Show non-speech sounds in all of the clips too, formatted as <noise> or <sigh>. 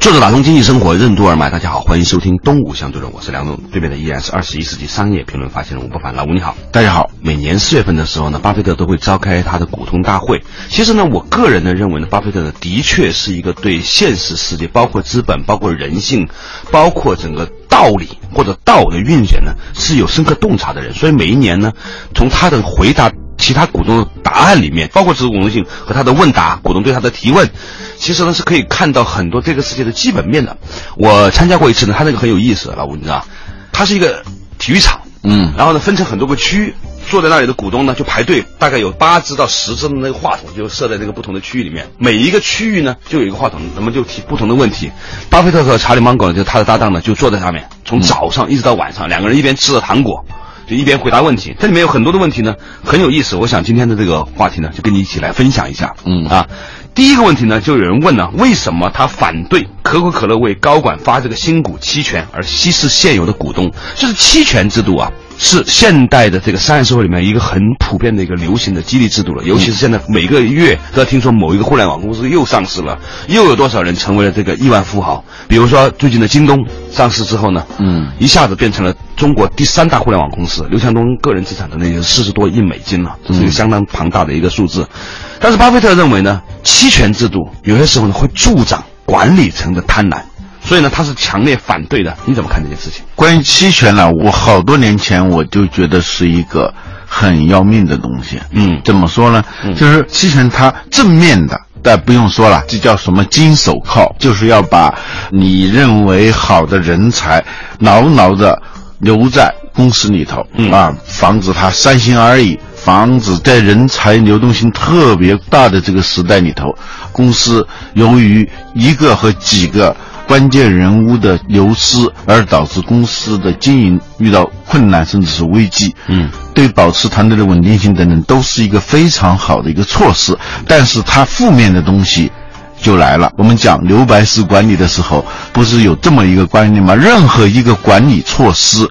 作者打通经济生活任督二脉，大家好，欢迎收听东吴相对论，我是梁总，对面的依然是二十一世纪商业评论发现人吴伯凡，老吴你好，大家好。每年四月份的时候呢，巴菲特都会召开他的股东大会。其实呢，我个人呢认为呢，巴菲特呢的确是一个对现实世界，包括资本、包括人性、包括整个道理或者道的运转呢是有深刻洞察的人。所以每一年呢，从他的回答。其他股东的答案里面，包括持股东性和他的问答，股东对他的提问，其实呢是可以看到很多这个世界的基本面的。我参加过一次呢，他那个很有意思，老吴你知道，它是一个体育场，嗯，然后呢分成很多个区域，坐在那里的股东呢就排队，大概有八只到十只的那个话筒就设在那个不同的区域里面，每一个区域呢就有一个话筒，那么就提不同的问题。巴菲特和查理芒格呢，就他的搭档呢就坐在上面，从早上一直到晚上，两个人一边吃着糖果。就一边回答问题，这里面有很多的问题呢，很有意思。我想今天的这个话题呢，就跟你一起来分享一下。嗯啊，第一个问题呢，就有人问呢，为什么他反对可口可乐为高管发这个新股期权，而稀释现有的股东？就是期权制度啊，是现代的这个商业社会里面一个很普遍的一个流行的激励制度了。尤其是现在每个月都要听说某一个互联网公司又上市了，又有多少人成为了这个亿万富豪？比如说最近的京东上市之后呢，嗯，一下子变成了中国第三大互联网公司。刘强东个人资产的那些四十多亿美金了，这是一个相当庞大的一个数字。但是巴菲特认为呢，期权制度有些时候呢会助长管理层的贪婪，所以呢他是强烈反对的。你怎么看这件事情？关于期权呢，我好多年前我就觉得是一个很要命的东西。嗯怎么说呢？就是期权它正面的。但不用说了，这叫什么金手铐？就是要把你认为好的人才牢牢的留在公司里头、嗯啊，防止他三心二意，防止在人才流动性特别大的这个时代里头，公司由于一个和几个关键人物的流失，而导致公司的经营遇到困难甚至是危机。嗯，对保持团队的稳定性等等，都是一个非常好的一个措施。但是它负面的东西就来了。我们讲留白式管理的时候，不是有这么一个观念吗？任何一个管理措施。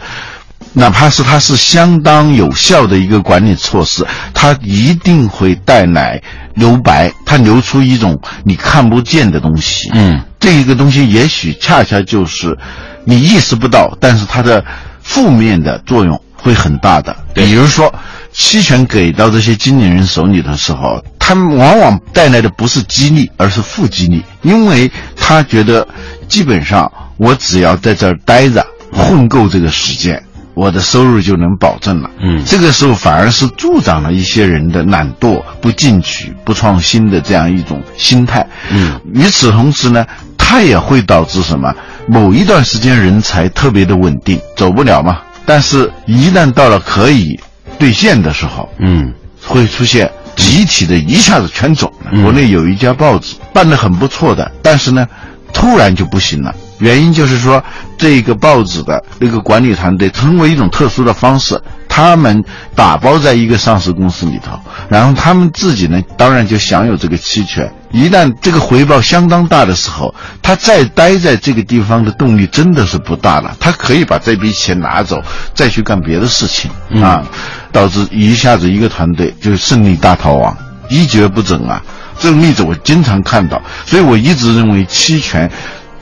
哪怕是它是相当有效的一个管理措施，它一定会带来留白，它留出一种你看不见的东西。嗯，这一个东西也许恰恰就是你意识不到，但是它的负面的作用会很大的。比如说，期权给到这些经理人手里的时候，他们往往带来的不是激励，而是负激励，因为他觉得基本上我只要在这儿待着，混够这个时间。我的收入就能保证了。嗯这个时候反而是助长了一些人的懒惰、不进取、不创新的这样一种心态。嗯，与此同时呢，它也会导致什么？某一段时间人才特别的稳定，走不了嘛。但是，一旦到了可以兑现的时候，嗯会出现集体的一下子全走了。嗯国内有一家报纸办得很不错的，但是呢，突然就不行了。原因就是说，这个报纸的那个管理团队通过一种特殊的方式，他们打包在一个上市公司里头，然后他们自己呢，当然就享有这个期权。一旦这个回报相当大的时候，他再待在这个地方的动力真的是不大了。他可以把这笔钱拿走，再去干别的事情、啊，导致一下子一个团队就胜利大逃亡，一蹶不振啊。这种例子我经常看到，所以我一直认为期权。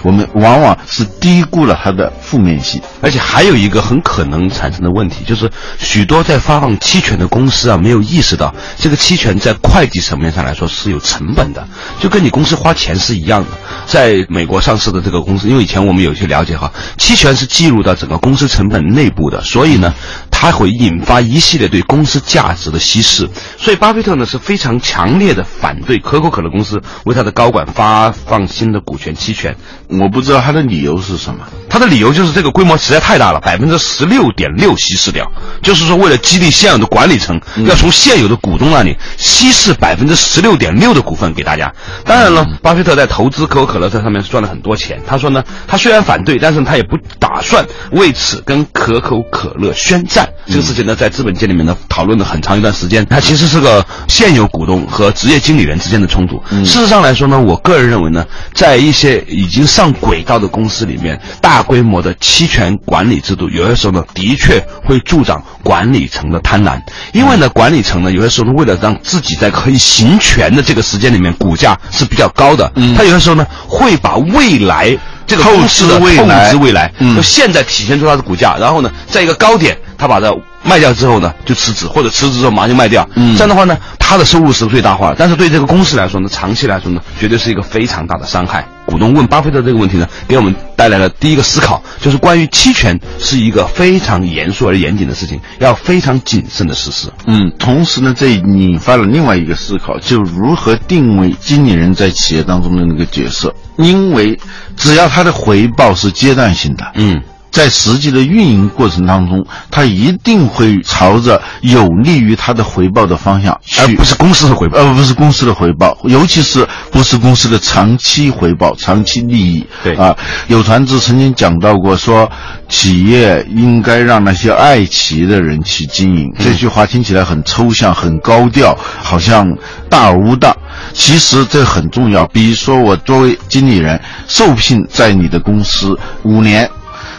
我们往往是低估了它的负面性，而且还有一个很可能产生的问题，就是许多在发放期权的公司啊，没有意识到这个期权在会计层面上来说是有成本的，就跟你公司花钱是一样的。在美国上市的这个公司，因为以前我们有些了解哈，期权是计入到整个公司成本内部的，所以呢，它会引发一系列对公司价值的稀释。所以巴菲特呢是非常强烈的反对可口可乐公司为他的高管发放新的股权期权。我不知道他的理由是什么。他的理由就是这个规模实在太大了，百分之十六点六稀释掉，就是说为了激励现有的管理层，要从现有的股东那里稀释百分之十六点六的股份给大家。当然了，巴菲特在投资可口可乐这上面是赚了很多钱。他说呢，他虽然反对，但是他也不打算为此跟可口可乐宣战。这个事情呢，在资本界里面呢讨论了很长一段时间。它其实是个现有股东和职业经理人之间的冲突。事实上来说呢，我个人认为呢，在一些已经上轨道的公司里面，大规模的期权管理制度，有些时候呢，的确会助长管理层的贪婪。因为呢，管理层呢，有些时候为了让自己在可以行权的这个时间里面，股价是比较高的，他有的时候呢，会把未来这个公司的透支未来，就现在体现出它的股价，然后呢，在一个高点，他把它卖掉之后呢，就辞职，或者辞职之后马上就卖掉。这样的话呢，他的收入是最大化，但是对这个公司来说呢，长期来说呢，绝对是一个非常大的伤害。股东问巴菲特这个问题呢，给我们带来了第一个思考，就是关于期权是一个非常严肃而严谨的事情，要非常谨慎的实施。嗯，同时呢，这引发了另外一个思考，就如何定位经理人在企业当中的那个角色，因为只要他的回报是阶段性的，嗯。在实际的运营过程当中，它一定会朝着有利于它的回报的方向去，而不是公司的回报，而不是公司的回报，尤其是不是公司的长期回报、长期利益。对啊，有传志曾经讲到过，说企业应该让那些爱企业的人去经营。这句话听起来很抽象、很高调，好像大而无当。其实这很重要。比如说，我作为经理人，受聘在你的公司五年。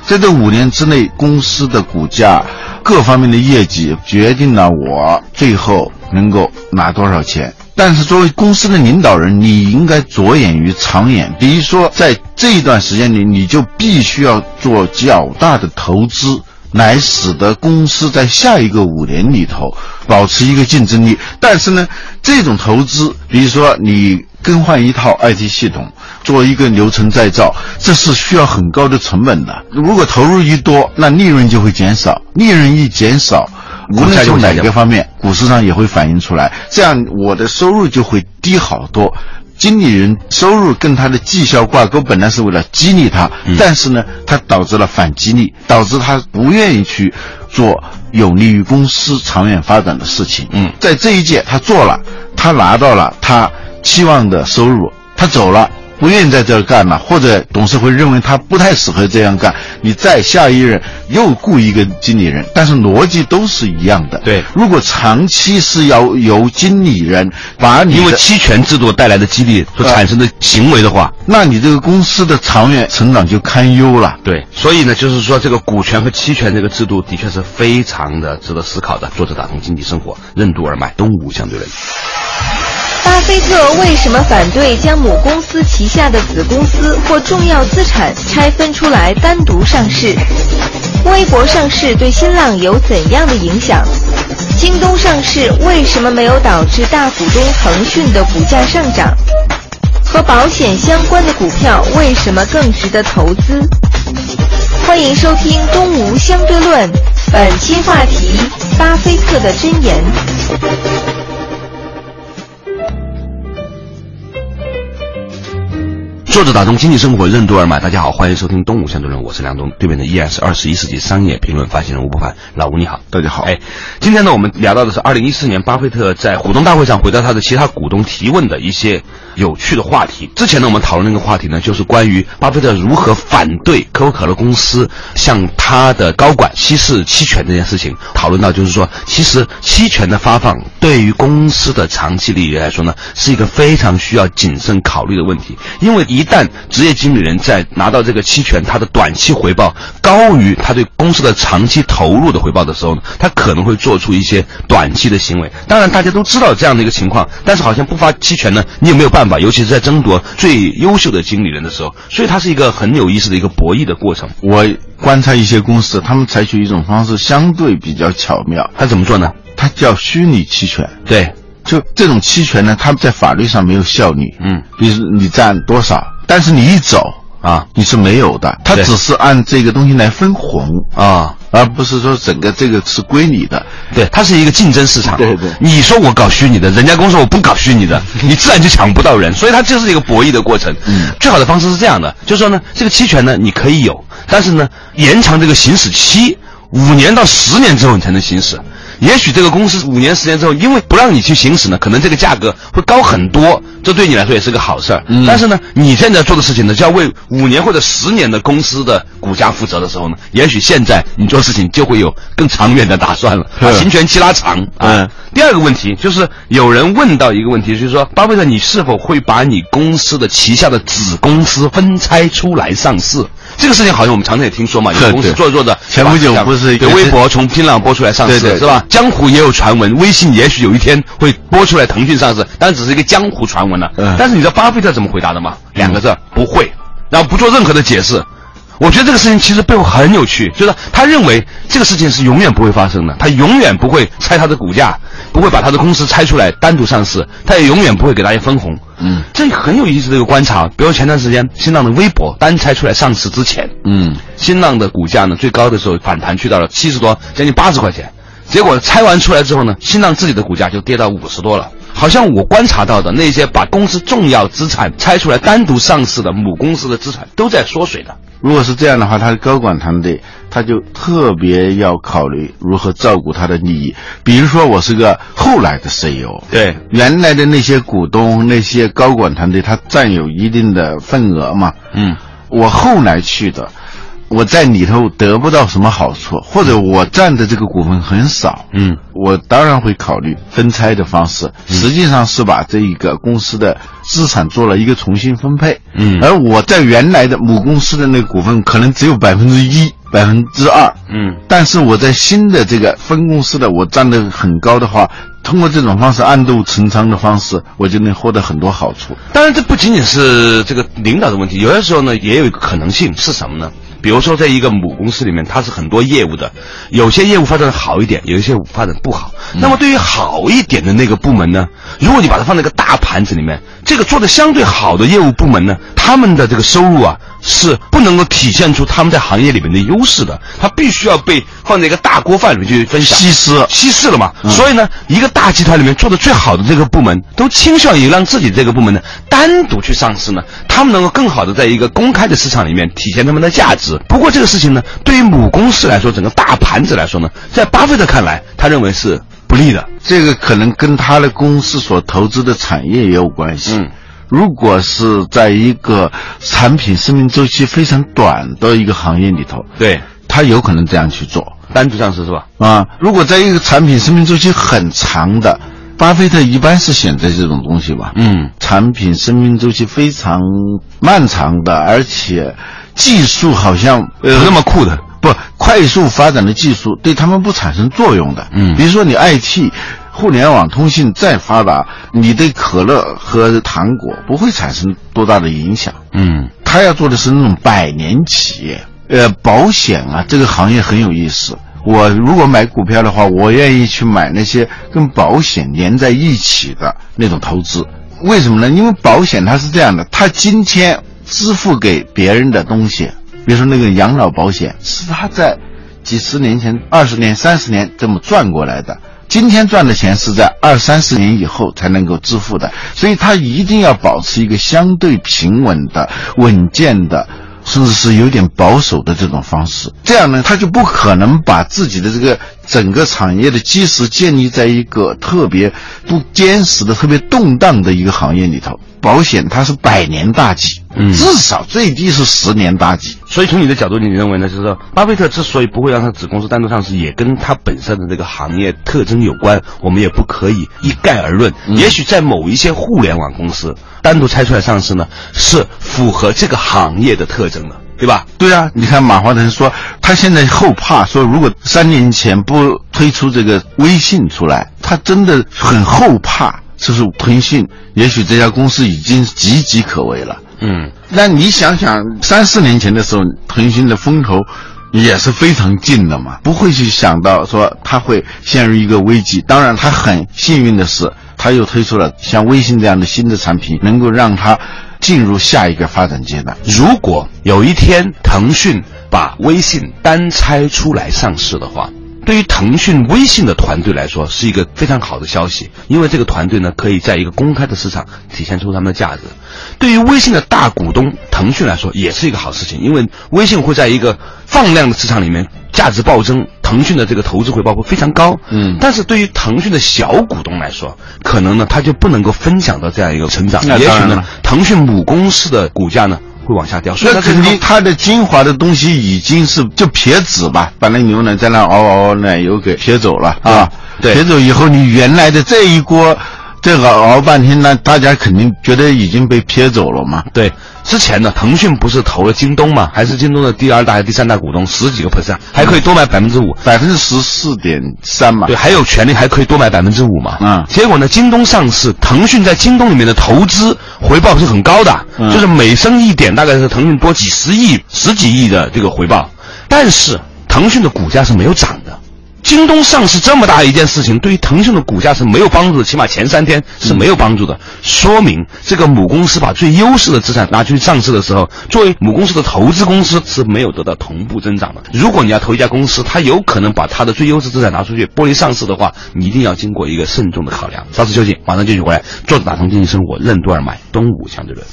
在这五年之内，公司的股价、各方面的业绩决定了我最后能够拿多少钱。但是作为公司的领导人，你应该着眼于长远。比如说，在这一段时间里，你就必须要做较大的投资，来使得公司在下一个五年里头保持一个竞争力。但是呢，这种投资，比如说你更换一套 IT 系统。做一个流程再造，这是需要很高的成本的。如果投入一多，那利润就会减少。利润一减少，无论从哪个方面，股市上也会反映出来。这样我的收入就会低好多。经理人收入跟他的绩效挂钩，本来是为了激励他，但是呢，他导致了反激励，导致他不愿意去做有利于公司长远发展的事情。嗯，在这一届他做了，他拿到了他期望的收入，他走了。不愿意在这儿干了，或者董事会认为他不太适合这样干，你再下一任又雇一个经理人，但是逻辑都是一样的。对，如果长期是要由经理人把你因为期权制度带来的激励所产生的行为的话，那你这个公司的长远成长就堪忧了。对，所以呢，就是说这个股权和期权这个制度的确是非常的值得思考的。作者打通经济生活，任督二脉，东吴相对论。巴菲特为什么反对将母公司旗下的子公司或重要资产拆分出来单独上市？微博上市对新浪有怎样的影响？京东上市为什么没有导致大股东腾讯的股价上涨？和保险相关的股票为什么更值得投资？欢迎收听《东吴相对论》，本期话题：巴菲特的箴言。作者打通经济生活任督二脉，大家好，欢迎收听东吴相对论，我是梁东，对面的依然是二十一世纪商业评论发行人吴不凡，老吴你好，大家好。哎，今天呢，我们聊到的是二零一四年巴菲特在股东大会上回答他的其他股东提问的一些有趣的话题。之前呢，我们讨论那个话题呢，就是关于巴菲特如何反对可口可乐公司向他的高管稀释期权这件事情。讨论到就是说，其实期权的发放对于公司的长期利益来说呢，是一个非常需要谨慎考虑的问题，因为一旦职业经理人在拿到这个期权，他的短期回报高于他对公司的长期投入的回报的时候呢，他可能会做出一些短期的行为。当然，大家都知道这样的一个情况，但是好像不发期权呢，你也没有办法，尤其是在争夺最优秀的经理人的时候，所以它是一个很有意思的一个博弈的过程。我观察一些公司，他们采取一种方式相对比较巧妙，他怎么做呢？它叫虚拟期权。对，就这种期权呢，他们在法律上没有效力。嗯，比如你占多少。但是你一走啊你是没有的，它只是按这个东西来分红，啊。而不是说整个这个是归你的。对，它是一个竞争市场。对对你说我搞虚拟的，人家公司我不搞虚拟的，<laughs> 你自然就抢不到人，所以它就是一个博弈的过程。嗯最好的方式是这样的，就是说呢，这个期权呢你可以有，但是呢，延长这个行使期五年到十年之后你才能行使。也许这个公司五年、十年之后，因为不让你去行使呢，可能这个价格会高很多，这对你来说也是个好事儿。嗯但是呢，你现在做的事情呢，就要为五年或者十年的公司的股价负责的时候呢，也许现在你做事情就会有更长远的打算了，<laughs> 把行权期拉长。啊嗯。第二个问题就是有人问到一个问题，就是说，巴菲特，你是否会把你公司的旗下的子公司分拆出来上市？这个事情好像我们常常也听说嘛，<laughs> 有对公司做着做着，前不久像不是有微博从新浪播出来上市，<laughs> 是吧？江湖也有传闻，微信也许有一天会播出来腾讯上市，但只是一个江湖传闻了。嗯但是你知道巴菲特怎么回答的吗？两个字，不会，然后不做任何的解释。我觉得这个事情其实背后很有趣，就是他认为这个事情是永远不会发生的，他永远不会拆他的股价，不会把他的公司拆出来单独上市，他也永远不会给大家分红。嗯，这很有意思的一个观察。比如前段时间新浪的微博单拆出来上市之前，嗯，新浪的股价呢最高的时候反弹去到了七十多，将近八十块钱。结果拆完出来之后呢，新浪自己的股价就跌到五十多了。好像我观察到的那些把公司重要资产拆出来单独上市的母公司的资产都在缩水的。如果是这样的话，他的高管团队他就特别要考虑如何照顾他的利益。比如说，我是个后来的 CEO，对，原来的那些股东、那些高管团队，他占有一定的份额嘛。嗯，我后来去的，我在里头得不到什么好处，或者我占的这个股份很少。嗯，我当然会考虑分拆的方式，实际上是把这一个公司的资产做了一个重新分配。嗯而我在原来的母公司的那个股份可能只有百分之一、百分之二。嗯，但是我在新的这个分公司的我占得很高的话，通过这种方式暗度陈仓的方式，我就能获得很多好处。当然，这不仅仅是这个领导的问题，有的时候呢，也有一个可能性是什么呢？比如说，在一个母公司里面，它是很多业务的，有些业务发展的好一点，有一些发展不好。那么，对于好一点的那个部门呢，如果你把它放在一个大盘子里面，这个做的相对好的业务部门呢，他们的这个收入啊，是不能够体现出他们在行业里面的优势的，它必须要被放在一个大锅饭里面去分享。稀释稀释了嘛。所以呢，一个大集团里面做的最好的这个部门，都倾向于让自己这个部门呢单独去上市呢，他们能够更好的在一个公开的市场里面体现他们的价值。不过这个事情呢，对于母公司来说，整个大盘子来说呢，在巴菲特看来，他认为是不利的。这个可能跟他的公司所投资的产业也有关系。嗯，如果是在一个产品生命周期非常短的一个行业里头，对，他有可能这样去做单独上市是吧？啊。如果在一个产品生命周期很长的，巴菲特一般是选择这种东西吧。嗯，产品生命周期非常漫长的，而且技术好像不那么酷的。不快速发展的技术对他们不产生作用的。嗯比如说你 IT、互联网通信再发达，你对可乐和糖果不会产生多大的影响。嗯他要做的是那种百年企业，呃，保险啊，这个行业很有意思。我如果买股票的话，我愿意去买那些跟保险连在一起的那种投资。为什么呢？因为保险它是这样的，它今天支付给别人的东西，比如说那个养老保险，是他在几十年前、二十年、三十年这么赚过来的。今天赚的钱是在二三十年以后才能够支付的，所以他一定要保持一个相对平稳的、稳健的，甚至是有点保守的这种方式。这样呢，他就不可能把自己的这个整个产业的基石建立在一个特别不坚实的、特别动荡的一个行业里头。保险它是百年大计，嗯至少最低是十年大计。所以从你的角度，你认为呢？就是说，巴菲特之所以不会让他子公司单独上市，也跟他本身的这个行业特征有关。我们也不可以一概而论。也许在某一些互联网公司单独拆出来上市呢，是符合这个行业的特征的，对吧？对啊，你看马化腾说，他现在后怕说，如果三年前不推出这个微信出来，他真的很后怕。就是腾讯，也许这家公司已经岌岌可危了。嗯，那你想想，三四年前的时候，腾讯的风头也是非常近的嘛，不会去想到说它会陷入一个危机。当然，它很幸运的是，它又推出了像微信这样的新的产品，能够让它进入下一个发展阶段。如果有一天腾讯把微信单拆出来上市的话，对于腾讯微信的团队来说是一个非常好的消息，因为这个团队呢可以在一个公开的市场体现出他们的价值。对于微信的大股东腾讯来说也是一个好事情，因为微信会在一个放量的市场里面价值暴增，腾讯的这个投资回报会非常高。嗯但是对于腾讯的小股东来说，可能呢他就不能够分享到这样一个成长，也许呢腾讯母公司的股价呢会往下掉。所以那肯定，它的精华的东西已经是就撇脂吧，把那牛奶在那熬熬奶油给撇走了啊。对撇走以后，你原来的这一锅，这个熬半天，那大家肯定觉得已经被撇走了嘛。对，之前呢，腾讯不是投了京东嘛，还是京东的第二大还是第三大股东，十几个 percent，还可以多买百分之五。百分之十四点三嘛。对，还有权利还可以多买百分之五嘛。嗯结果呢，京东上市，腾讯在京东里面的投资回报是很高的，嗯就是每升一点，大概是腾讯多几十亿、十几亿的这个回报。但是腾讯的股价是没有涨的。京东上市这么大一件事情，对于腾讯的股价是没有帮助的，起码前三天是没有帮助的。说明这个母公司把最优势的资产拿去上市的时候，作为母公司的投资公司是没有得到同步增长的。如果你要投一家公司，它有可能把它的最优质资产拿出去剥离上市的话，你一定要经过一个慎重的考量。稍事休息，马上继续回来。坐着打通经济生活，任督二脉，东吴相对论。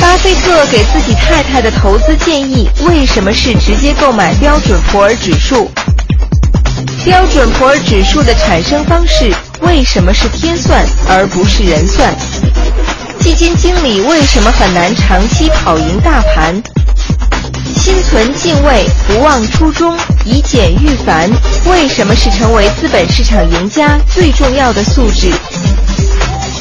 巴菲特给自己太太的投资建议为什么是直接购买标准普尔指数？标准普尔指数的产生方式为什么是天算而不是人算？基金经理为什么很难长期跑赢大盘？心存敬畏，不忘初衷，以简驭繁，为什么是成为资本市场赢家最重要的素质？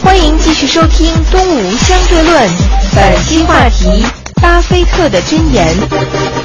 欢迎继续收听《东吴相对论》，本期话题：巴菲特的箴言。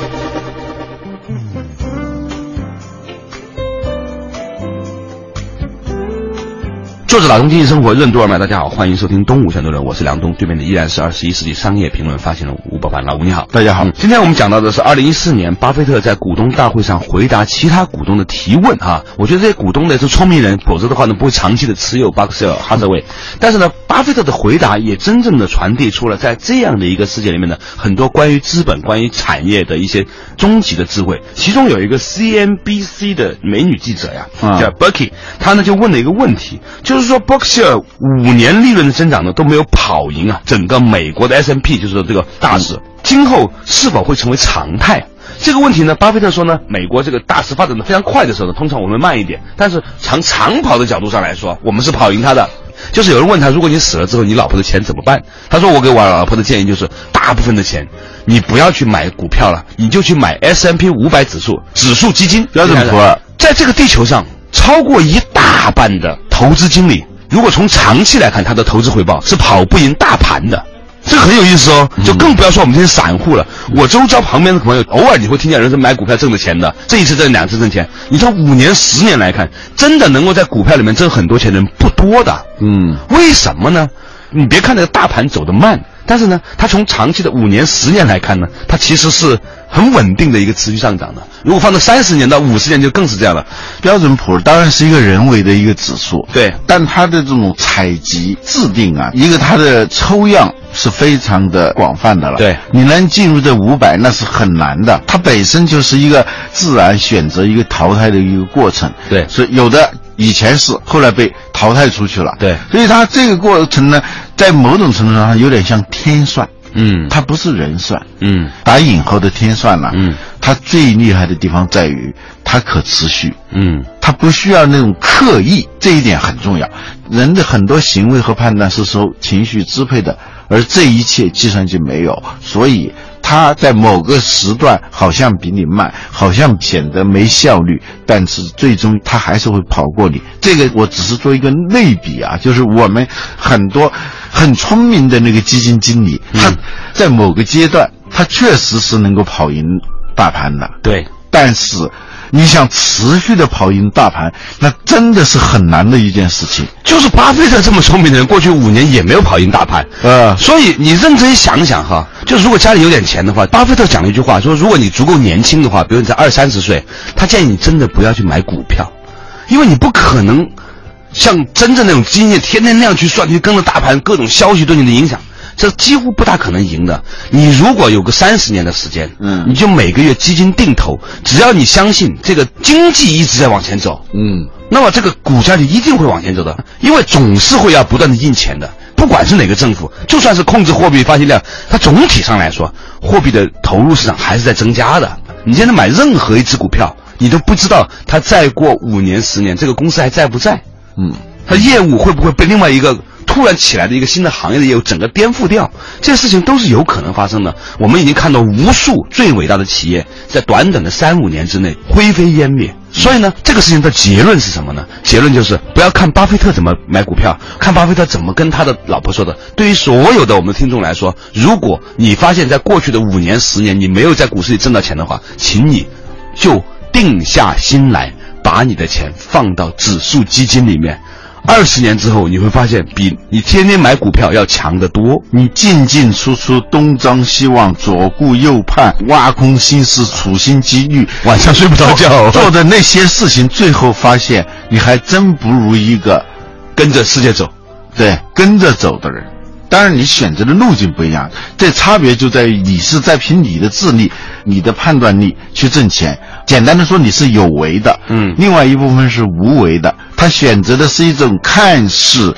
作者打通经济生活任督二脉，大家好，欢迎收听东吴相对论，我是梁东，对面的依然是二十一世纪商业评论发行人吴伯凡，老吴你好，大家好嗯今天我们讲到的是二零一四年巴菲特在股东大会上回答其他股东的提问哈，我觉得这些股东呢是聪明人，否则的话呢不会长期的持有巴克希尔哈撒韦，但是呢，巴菲特的回答也真正的传递出了在这样的一个世界里面呢，很多关于资本、关于产业的一些终极的智慧，其中有一个 CNBC 的美女记者呀，啊叫 Berkey，她呢就问了一个问题，就是说 Berkshire 五年利润的增长呢都没有跑赢啊整个美国的 S M P，就是说这个大市，今后是否会成为常态？这个问题呢，巴菲特说呢，美国这个大势发展的非常快的时候呢，通常我们慢一点，但是从长跑的角度上来说，我们是跑赢他的。就是有人问他，如果你死了之后，你老婆的钱怎么办？他说，我给我老婆的建议就是，大部分的钱，你不要去买股票了，你就去买 S M P 五百指数指数基金，标准普尔在这个地球上，超过一大半的投资经理，如果从长期来看，他的投资回报是跑不赢大盘的。这很有意思哦，就更不要说我们这些散户了。我周遭旁边的朋友，偶尔你会听见有人是买股票挣的钱的，这一次挣两次挣钱。你从五年、十年来看，真的能够在股票里面挣很多钱的人不多的。嗯，为什么呢？你别看那个大盘走得慢，但是呢，它从长期的五年、十年来看呢，它其实是很稳定的一个持续上涨的。如果放到三十年到五十年，就更是这样了。标准普尔当然是一个人为的一个指数，对但它的这种采集制定啊，一个它的抽样是非常的广泛的了。对你能进入这五百那是很难的，它本身就是一个自然选择一个淘汰的一个过程。对所以有的以前是，后来被淘汰出去了。对所以它这个过程呢，在某种程度上有点像天算，嗯它不是人算。嗯打引号的天算呢、嗯，它最厉害的地方在于它可持续。嗯它不需要那种刻意，这一点很重要。人的很多行为和判断是受情绪支配的，而这一切计算机没有，所以它在某个时段好像比你慢，好像显得没效率，但是最终他还是会跑过你。这个我只是做一个类比啊，就是我们很多很聪明的那个基金经理，他在某个阶段，他确实是能够跑赢大盘的。对，但是你想持续的跑赢大盘，那真的是很难的一件事情。就是巴菲特这么聪明的人，过去五年也没有跑赢大盘。呃，所以你认真想想哈，就如果家里有点钱的话，巴菲特讲了一句话，说如果你足够年轻的话，比如你在二三十岁，他建议你真的不要去买股票，因为你不可能像真正那种经验天天那样去算，去跟着大盘各种消息对你的影响。这几乎不大可能赢的。你如果有个三十年的时间，嗯你就每个月基金定投，只要你相信这个经济一直在往前走，嗯，那么这个股价就一定会往前走的，因为总是会要不断的印钱的，不管是哪个政府，就算是控制货币发行量，它总体上来说，货币的投入市场还是在增加的。你现在买任何一只股票，你都不知道它再过五年、十年，这个公司还在不在？嗯，它业务会不会被另外一个突然起来的一个新的行业的业务整个颠覆掉？这些事情都是有可能发生的。我们已经看到无数最伟大的企业在短短的三五年之内灰飞烟灭。所以呢，这个事情的结论是什么呢？结论就是不要看巴菲特怎么买股票，看巴菲特怎么跟他的老婆说的。对于所有的我们听众来说，如果你发现在过去的五年、十年你没有在股市里挣到钱的话，请你就定下心来，把你的钱放到指数基金里面。二十年之后，你会发现比你天天买股票要强得多。你进进出出，东张西望，左顾右盼，挖空心思，处心积虑，晚上睡不着觉做的那些事情，最后发现你还真不如一个跟着世界走。对跟着走的人。当然，你选择的路径不一样，这差别就在于你是在凭你的智力、你的判断力去挣钱。简单的说，你是有为的，嗯另外一部分是无为的。他选择的是一种看似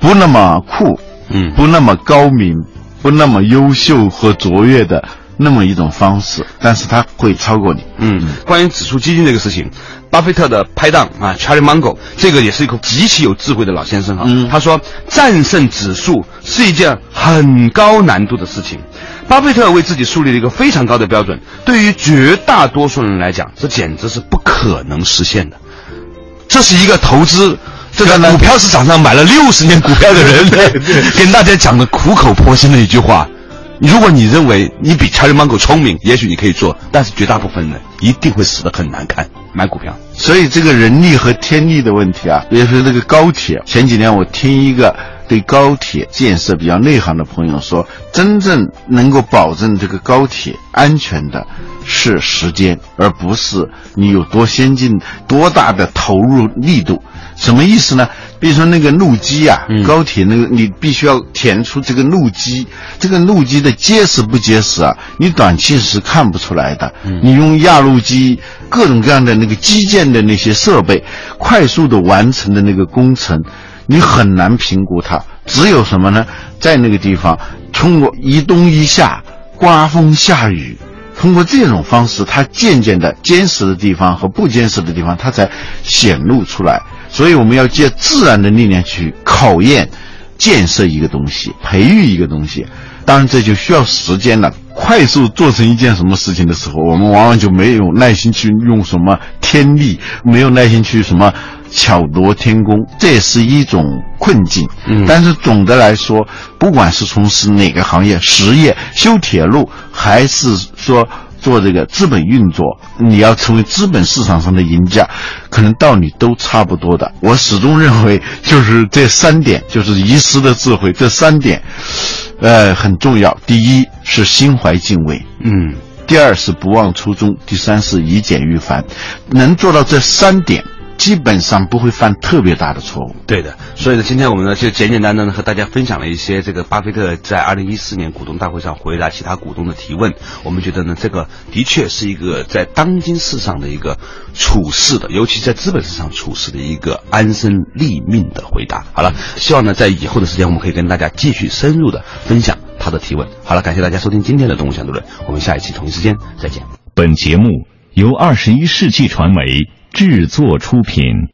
不那么酷，嗯不那么高明，不那么优秀和卓越的那么一种方式，但是它会超过你。嗯，关于指数基金这个事情，巴菲特的拍档啊，Charlie Munger，这个也是一个极其有智慧的老先生哈。嗯他说，战胜指数是一件很高难度的事情。巴菲特为自己树立了一个非常高的标准，对于绝大多数人来讲，这简直是不可能实现的。这是一个投资这个股票市场上买了六十年股票的人 <laughs> 跟大家讲的苦口婆心的一句话。如果你认为你比 Charlie Munger 聪明，也许你可以做，但是绝大部分人一定会死得很难看。买股票，所以这个人力和天力的问题啊，比如说这个高铁，前几年我听一个对高铁建设比较内行的朋友说，真正能够保证这个高铁安全的是时间，而不是你有多先进、多大的投入力度。什么意思呢？比如说那个路基啊，嗯高铁那个你必须要填出这个路基，这个路基的结实不结实啊，你短期是看不出来的。你用压路机各种各样的那个基建的那些设备，快速的完成的那个工程，你很难评估它。只有什么呢？在那个地方通过一冬一夏，刮风下雨。通过这种方式，它渐渐的坚实的地方和不坚实的地方，它才显露出来。所以我们要借自然的力量去考验、建设一个东西，培育一个东西。当然，这就需要时间了。快速做成一件什么事情的时候，我们往往就没有耐心去用什么天力，没有耐心去什么巧夺天工，这也是一种困境。嗯但是总的来说，不管是从事哪个行业，实业、修铁路，还是说做这个资本运作，你要成为资本市场上的赢家，可能道理都差不多的。我始终认为，就是这三点，就是遗失的智慧，这三点，呃，很重要。第一是心怀敬畏，嗯第二是不忘初衷，第三是以简驭繁。能做到这三点，基本上不会犯特别大的错误。对的，所以呢，今天我们呢就简简单单的和大家分享了一些这个巴菲特在二零一四年股东大会上回答其他股东的提问。我们觉得呢，这个的确是一个在当今世上的一个处事的，尤其在资本市场处事的一个安身立命的回答。好了，希望呢在以后的时间我们可以跟大家继续深入的分享他的提问。好了，感谢大家收听今天的《动物相对论》，我们下一期同一时间再见。本节目由二十一世纪传媒制作出品。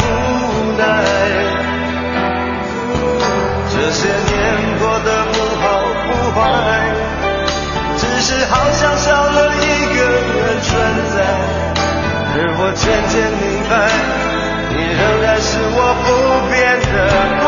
好像少了一个人存在，而我渐渐明白，你仍然是我不变的爱。